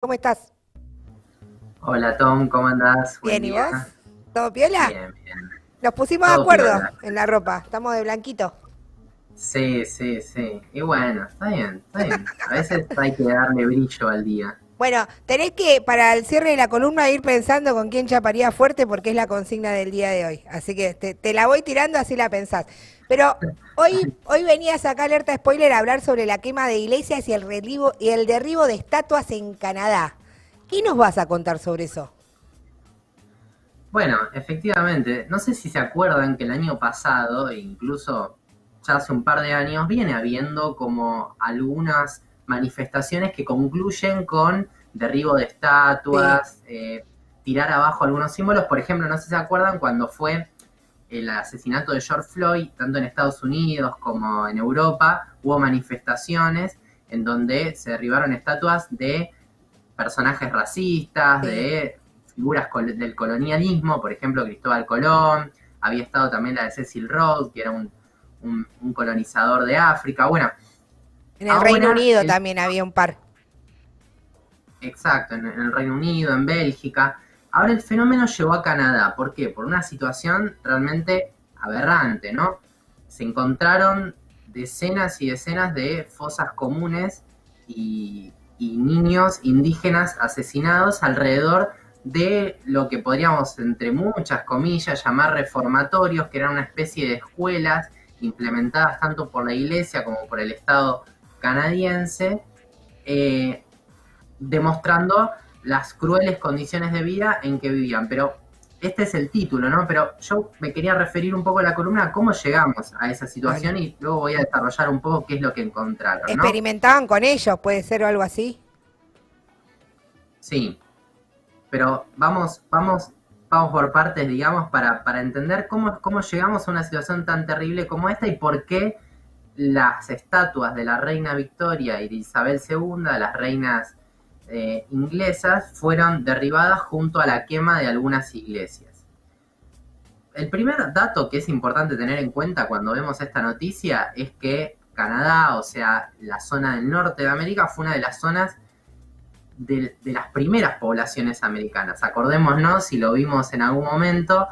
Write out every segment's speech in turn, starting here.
¿Cómo estás? Hola Tom, ¿cómo andás? Bien, ¿y vos? ¿Todo piola? Bien, bien. Nos pusimos de acuerdo en la ropa, estamos de blanquito. Sí, sí, sí. Y bueno, está bien, está bien. A veces hay que darle brillo al día. Bueno, tenés que, para el cierre de la columna, ir pensando con quién chaparía fuerte porque es la consigna del día de hoy. Así que te, la voy tirando, así la pensás. Pero hoy, hoy venías acá, alerta spoiler, a hablar sobre la quema de iglesias y el, relivo, y el derribo de estatuas en Canadá. ¿Qué nos vas a contar sobre eso? Bueno, efectivamente, no sé si se acuerdan que el año pasado, e incluso ya hace un par de años, viene habiendo como algunas manifestaciones que concluyen con derribo de estatuas, eh, tirar abajo algunos símbolos. Por ejemplo, no sé si se acuerdan cuando fue el asesinato de George Floyd, tanto en Estados Unidos como en Europa, hubo manifestaciones en donde se derribaron estatuas de personajes racistas, de figuras del colonialismo, por ejemplo, Cristóbal Colón, había estado también la de Cecil Rhodes, que era un, colonizador de África. Bueno, en el Reino Unido también había un par. Exacto, en, el Reino Unido, en Bélgica. Ahora el fenómeno llegó a Canadá. ¿Por qué? Por una situación realmente aberrante, ¿no? Se encontraron decenas y decenas de fosas comunes y, niños indígenas asesinados alrededor de lo que podríamos, entre muchas comillas, llamar reformatorios, que eran una especie de escuelas implementadas tanto por la iglesia como por el Estado canadiense, eh, demostrando las crueles condiciones de vida en que vivían. Pero este es el título, ¿no? Pero yo me quería referir un poco a la columna a cómo llegamos a esa situación y luego voy a desarrollar un poco qué es lo que encontraron. ¿no? ¿Experimentaban con ellos? ¿Puede ser o algo así? Sí, pero vamos, vamos, vamos por partes, digamos, para, para entender cómo, cómo llegamos a una situación tan terrible como esta y por qué las estatuas de la reina Victoria y de Isabel II, las reinas eh, inglesas, fueron derribadas junto a la quema de algunas iglesias. El primer dato que es importante tener en cuenta cuando vemos esta noticia es que Canadá, o sea, la zona del norte de América, fue una de las zonas de, las primeras poblaciones americanas. Acordémonos, si lo vimos en algún momento,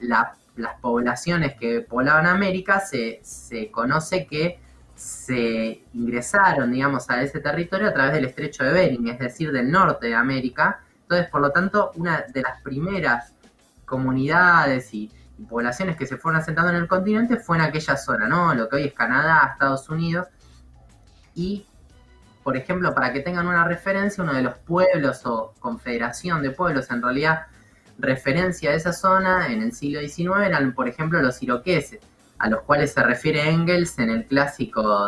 la las poblaciones que poblaban América, se, conoce que se ingresaron, digamos, a ese territorio a través del estrecho de Bering, es decir, del norte de América. Entonces, por lo tanto, una de las primeras comunidades y, poblaciones que se fueron asentando en el continente fue en aquella zona, ¿no? Lo que hoy es Canadá, Estados Unidos. Y, por ejemplo, para que tengan una referencia, uno de los pueblos o confederación de pueblos, en realidad, referencia a esa zona en el siglo XIX eran, por ejemplo, los iroqueses, a los cuales se refiere Engels en el clásico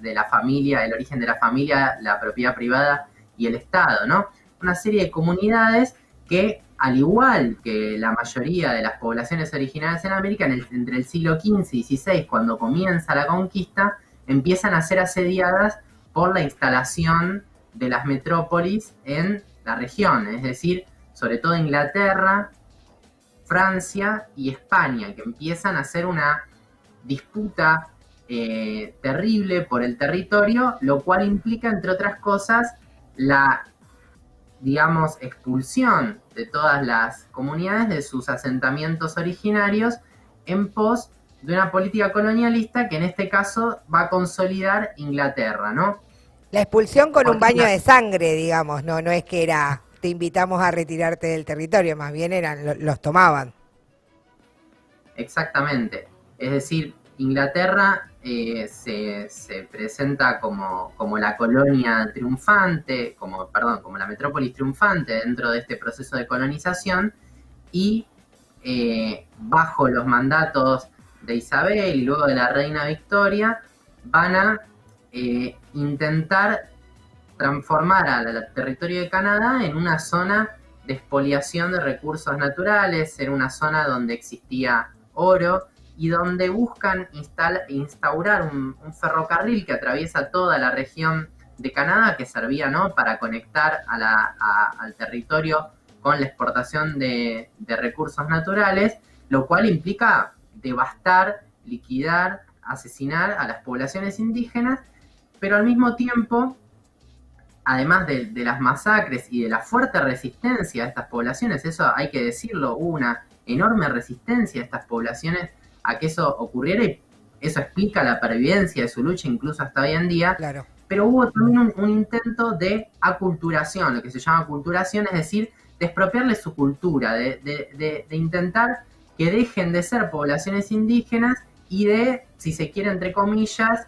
de la familia, el origen de la familia, la propiedad privada y el Estado, ¿no? Una serie de comunidades que, al igual que la mayoría de las poblaciones originales en América, entre el siglo XV y XVI, cuando comienza la conquista, empiezan a ser asediadas por la instalación de las metrópolis en la región, es decir, sobre todo Inglaterra, Francia y España, que empiezan a hacer una disputa eh, terrible por el territorio, lo cual implica, entre otras cosas, la, digamos, expulsión de todas las comunidades de sus asentamientos originarios en pos de una política colonialista que en este caso va a consolidar Inglaterra, ¿no? La expulsión con un baño de sangre, digamos, no, no es que era te invitamos a retirarte del territorio, más bien eran los tomaban. Exactamente. Es decir, Inglaterra eh, se, presenta como, como, la colonia triunfante, como, perdón, como la metrópolis triunfante dentro de este proceso de colonización y eh, bajo los mandatos de Isabel y luego de la reina Victoria van a eh, intentar transformar al territorio de Canadá en una zona de expoliación de recursos naturales, en una zona donde existía oro y donde buscan instaurar un, ferrocarril que atraviesa toda la región de Canadá, que servía ¿no? para conectar al territorio con la exportación de, recursos naturales, lo cual implica devastar, liquidar, asesinar a las poblaciones indígenas, pero al mismo tiempo además de, las masacres y de la fuerte resistencia a estas poblaciones, eso hay que decirlo, hubo una enorme resistencia a estas poblaciones a que eso ocurriera y eso explica la pervivencia de su lucha incluso hasta hoy en día. Claro. Pero hubo también un, intento de aculturación, lo que se llama aculturación, es decir, de expropiarles su cultura, de, intentar que dejen de ser poblaciones indígenas y de, si se quiere, entre comillas,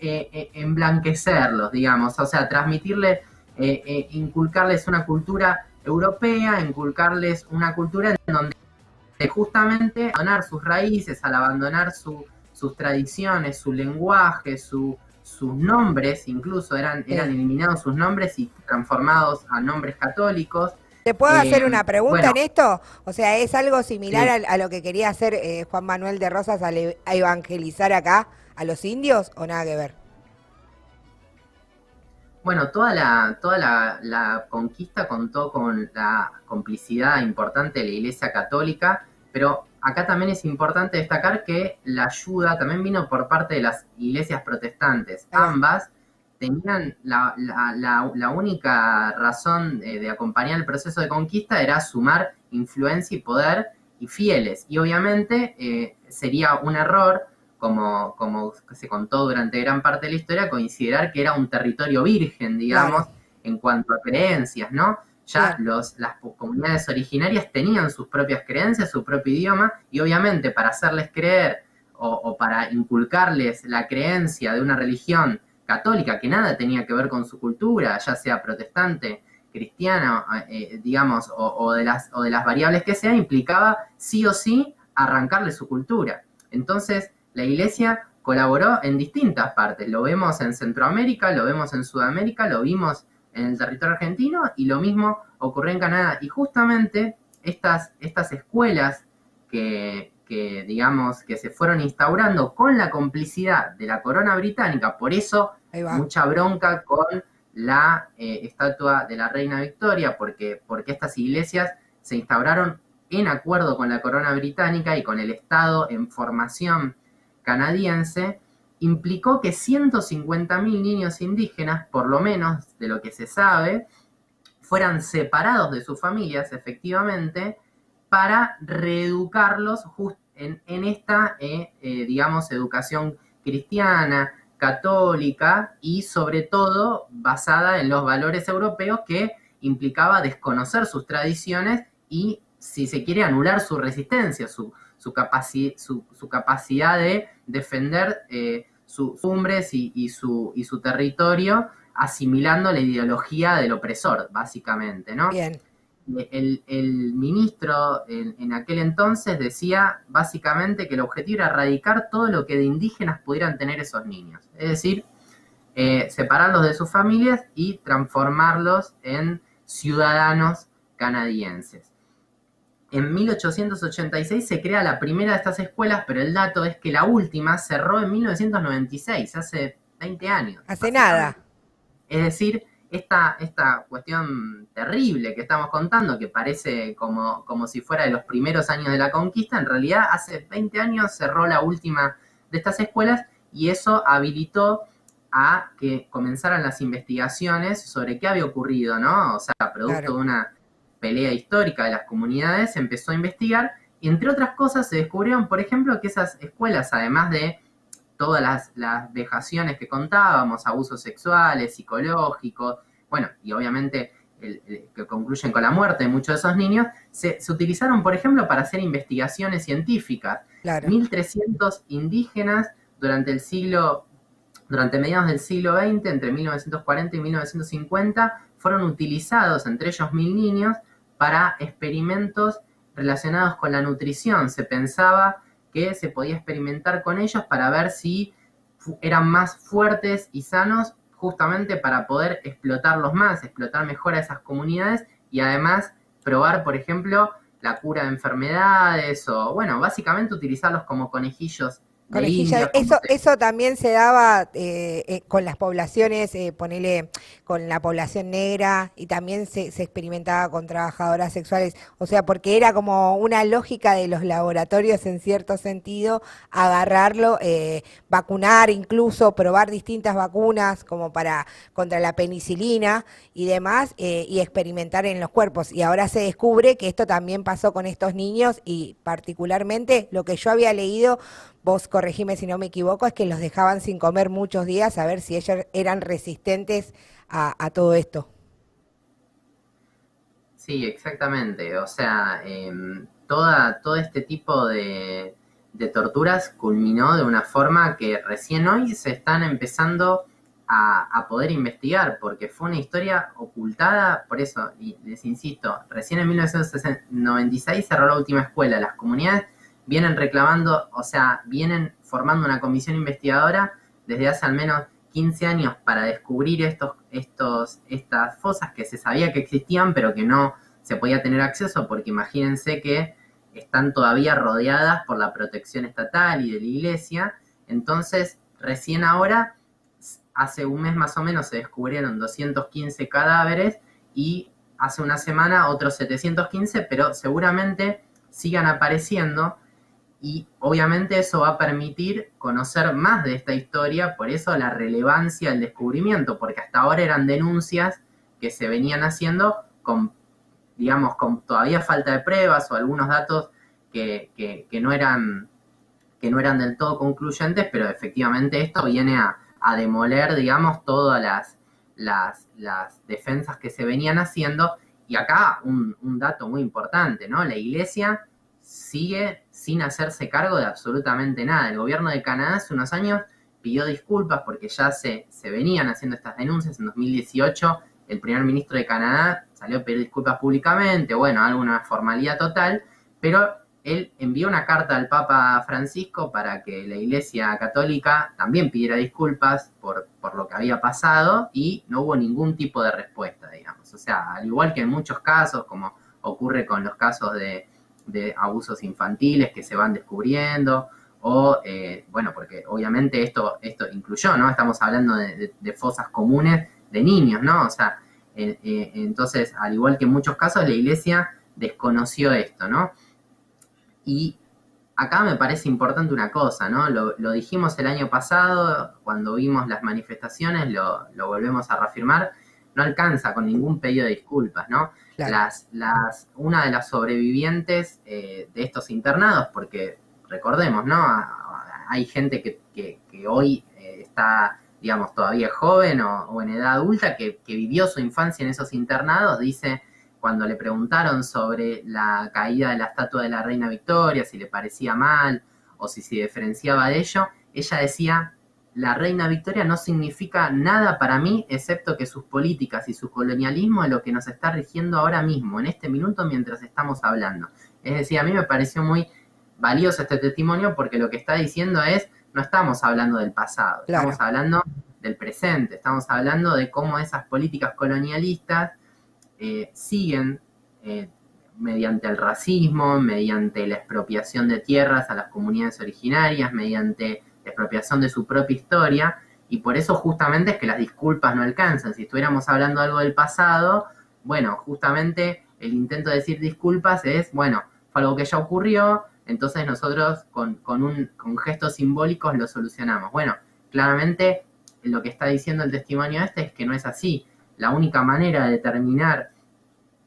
eh, eh, emblanquecerlos, digamos, o sea, transmitirle, eh, inculcarles una cultura europea, inculcarles una cultura en donde justamente abandonar sus raíces, al abandonar sus tradiciones, su lenguaje, sus nombres, incluso eran, eran eliminados sus nombres y transformados a nombres católicos. ¿Te puedo hacer una pregunta en esto? O sea, ¿es algo similar a, lo que quería hacer Juan Manuel de Rosas al a evangelizar acá? a los indios o nada que ver? Bueno, toda la, toda la, conquista contó con la complicidad importante de la Iglesia Católica, pero acá también es importante destacar que la ayuda también vino por parte de las iglesias protestantes. Ambas tenían la, la, única razón de, acompañar el proceso de conquista era sumar influencia y poder y fieles. Y obviamente eh, sería un error como, como se contó durante gran parte de la historia, considerar que era un territorio virgen, digamos, en cuanto a creencias, ¿no? Ya los, las comunidades originarias tenían sus propias creencias, su propio idioma, y obviamente para hacerles creer o, para inculcarles la creencia de una religión católica que nada tenía que ver con su cultura, ya sea protestante, cristiana, eh, digamos, o, o, de las, o de las variables que sea, implicaba sí o sí arrancarle su cultura. Entonces, la iglesia colaboró en distintas partes. Lo vemos en Centroamérica, lo vemos en Sudamérica, lo vimos en el territorio argentino y lo mismo ocurrió en Canadá. Y justamente estas, estas escuelas que, digamos, que se fueron instaurando con la complicidad de la corona británica, por eso mucha bronca con la eh, estatua de la reina Victoria, porque, porque estas iglesias se instauraron en acuerdo con la corona británica y con el Estado en formación canadiense implicó que 150.000 niños indígenas, por lo menos de lo que se sabe, fueran separados de sus familias, efectivamente, para reeducarlos en, esta, eh, eh, digamos, educación cristiana, católica y sobre todo basada en los valores europeos que implicaba desconocer sus tradiciones y, si se quiere, anular su resistencia, su, su, su, capacidad de defender eh, sus cumbres y, su, y su territorio, asimilando la ideología del opresor, básicamente, ¿no? Bien. El, ministro en, aquel entonces decía básicamente que el objetivo era erradicar todo lo que de indígenas pudieran tener esos niños. Es decir, eh, separarlos de sus familias y transformarlos en ciudadanos canadienses. En 1886 se crea la primera de estas escuelas, pero el dato es que la última cerró en 1996, hace 20 años. Hace nada. Es decir, esta, esta cuestión terrible que estamos contando, que parece como, como si fuera de los primeros años de la conquista, en realidad hace 20 años cerró la última de estas escuelas y eso habilitó a que comenzaran las investigaciones sobre qué había ocurrido, ¿no? O sea, producto de una pelea histórica de las comunidades, se empezó a investigar y entre otras cosas se descubrieron, por ejemplo, que esas escuelas, además de todas las, las vejaciones que contábamos, abusos sexuales, psicológicos, bueno, y obviamente que concluyen con la muerte de muchos de esos niños, se, utilizaron, por ejemplo, para hacer investigaciones científicas. 1.300 indígenas durante el siglo, durante mediados del siglo XX, entre 1940 y 1950, fueron utilizados, entre ellos mil niños, para experimentos relacionados con la nutrición. Se pensaba que se podía experimentar con ellos para ver si eran más fuertes y sanos justamente para poder explotarlos más, explotar mejor a esas comunidades y además probar, por ejemplo, la cura de enfermedades o, bueno, básicamente utilizarlos como conejillos eso, eso también se daba eh, eh, con las poblaciones, eh, ponele con la población negra y también se, se, experimentaba con trabajadoras sexuales, o sea, porque era como una lógica de los laboratorios en cierto sentido, agarrarlo, eh, vacunar incluso, probar distintas vacunas como para contra la penicilina y demás, y experimentar en los cuerpos. Y ahora se descubre que esto también pasó con estos niños y particularmente lo que yo había leído vos corregime si no me equivoco, es que los dejaban sin comer muchos días a ver si ellos eran resistentes a, todo esto. Sí, exactamente. O sea, em, toda, todo este tipo de, torturas culminó de una forma que recién hoy se están empezando a, poder investigar, porque fue una historia ocultada, por eso, y les insisto, recién en 1996 cerró la última escuela, las comunidades vienen reclamando, o sea, vienen formando una comisión investigadora desde hace al menos 15 años para descubrir estos, estos, estas fosas que se sabía que existían, pero que no se podía tener acceso, porque imagínense que están todavía rodeadas por la protección estatal y de la iglesia. Entonces, recién ahora, hace un mes más o menos, se descubrieron 215 cadáveres y hace una semana otros 715, pero seguramente sigan apareciendo y obviamente eso va a permitir conocer más de esta historia, por eso la relevancia del descubrimiento, porque hasta ahora eran denuncias que se venían haciendo con, digamos, con todavía falta de pruebas o algunos datos que, no, eran, que no eran del todo concluyentes, pero efectivamente esto viene a, demoler, digamos, todas las, las, las, defensas que se venían haciendo. Y acá un, un dato muy importante, ¿no? La iglesia sigue sin hacerse cargo de absolutamente nada. El gobierno de Canadá hace unos años pidió disculpas porque ya se, se venían haciendo estas denuncias. En 2018 el primer ministro de Canadá salió a pedir disculpas públicamente, bueno, alguna formalidad total, pero él envió una carta al Papa Francisco para que la Iglesia Católica también pidiera disculpas por, por, lo que había pasado y no hubo ningún tipo de respuesta, digamos. O sea, al igual que en muchos casos, como ocurre con los casos de, de abusos infantiles que se van descubriendo, o, eh, bueno, porque obviamente esto, esto incluyó, ¿no? Estamos hablando de, fosas comunes de niños, ¿no? O sea, eh, entonces, al igual que en muchos casos, la iglesia desconoció esto, ¿no? Y acá me parece importante una cosa, ¿no? Lo, dijimos el año pasado, cuando vimos las manifestaciones, lo, lo volvemos a reafirmar, no alcanza con ningún pedido de disculpas, ¿no? Las, las, una de las sobrevivientes eh, de estos internados, porque recordemos, ¿no? Hay gente que, hoy eh, está, digamos, todavía joven o, en edad adulta, que, vivió su infancia en esos internados, dice, cuando le preguntaron sobre la caída de la estatua de la reina Victoria, si le parecía mal o si se diferenciaba de ello, ella decía, la reina Victoria no significa nada para mí, excepto que sus políticas y su colonialismo es lo que nos está rigiendo ahora mismo, en este minuto, mientras estamos hablando. Es decir, a mí me pareció muy valioso este testimonio porque lo que está diciendo es, no estamos hablando del pasado, estamos hablando del presente, estamos hablando de cómo esas políticas colonialistas eh, siguen eh, mediante el racismo, mediante la expropiación de tierras a las comunidades originarias, mediante de su propia historia, y por eso justamente es que las disculpas no alcanzan. Si estuviéramos hablando algo del pasado, bueno, justamente el intento de decir disculpas es, bueno, fue algo que ya ocurrió, entonces nosotros con, con, un, con gestos simbólicos lo solucionamos. Bueno, claramente lo que está diciendo el testimonio este es que no es así. La única manera de terminar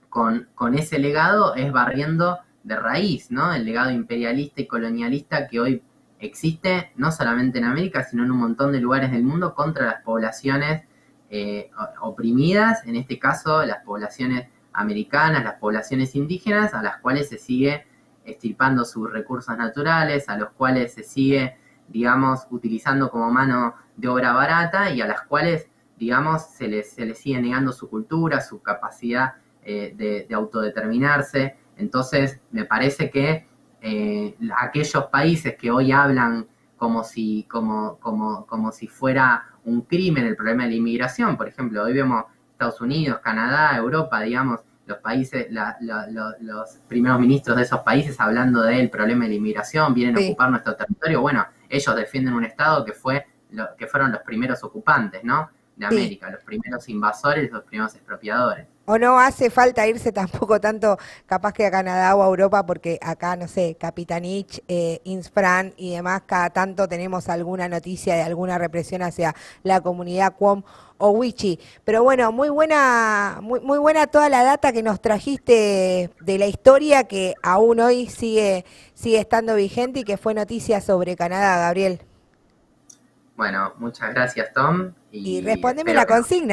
con, con ese legado es barriendo de raíz, ¿no? El legado imperialista y colonialista que hoy existe no solamente en América, sino en un montón de lugares del mundo contra las poblaciones eh, oprimidas, en este caso las poblaciones americanas, las poblaciones indígenas, a las cuales se sigue estirpando sus recursos naturales, a los cuales se sigue, digamos, utilizando como mano de obra barata y a las cuales, digamos, se les, se les sigue negando su cultura, su capacidad eh, de, de autodeterminarse. Entonces, me parece que eh, aquellos países que hoy hablan como si, como, como, como si fuera un crimen el problema de la inmigración. Por ejemplo, hoy vemos Estados Unidos, Canadá, Europa, digamos, los países, los primeros ministros de esos países hablando del problema de la inmigración, vienen a ocupar nuestro territorio. Bueno, ellos defienden un Estado que fue lo, que fueron los primeros ocupantes, ¿no? De América, los primeros invasores, los primeros expropiadores. O no hace falta irse tampoco tanto capaz que a Canadá o a Europa, porque acá, no sé, Capitanich, eh, Insfran y demás, cada tanto tenemos alguna noticia de alguna represión hacia la comunidad Cuom o Wichi. Pero bueno, muy buena, muy, muy buena toda la data que nos trajiste de la historia que aún hoy sigue, sigue estando vigente y que fue noticia sobre Canadá, Gabriel. Bueno, muchas gracias, Tom. Y, respondeme la consigna.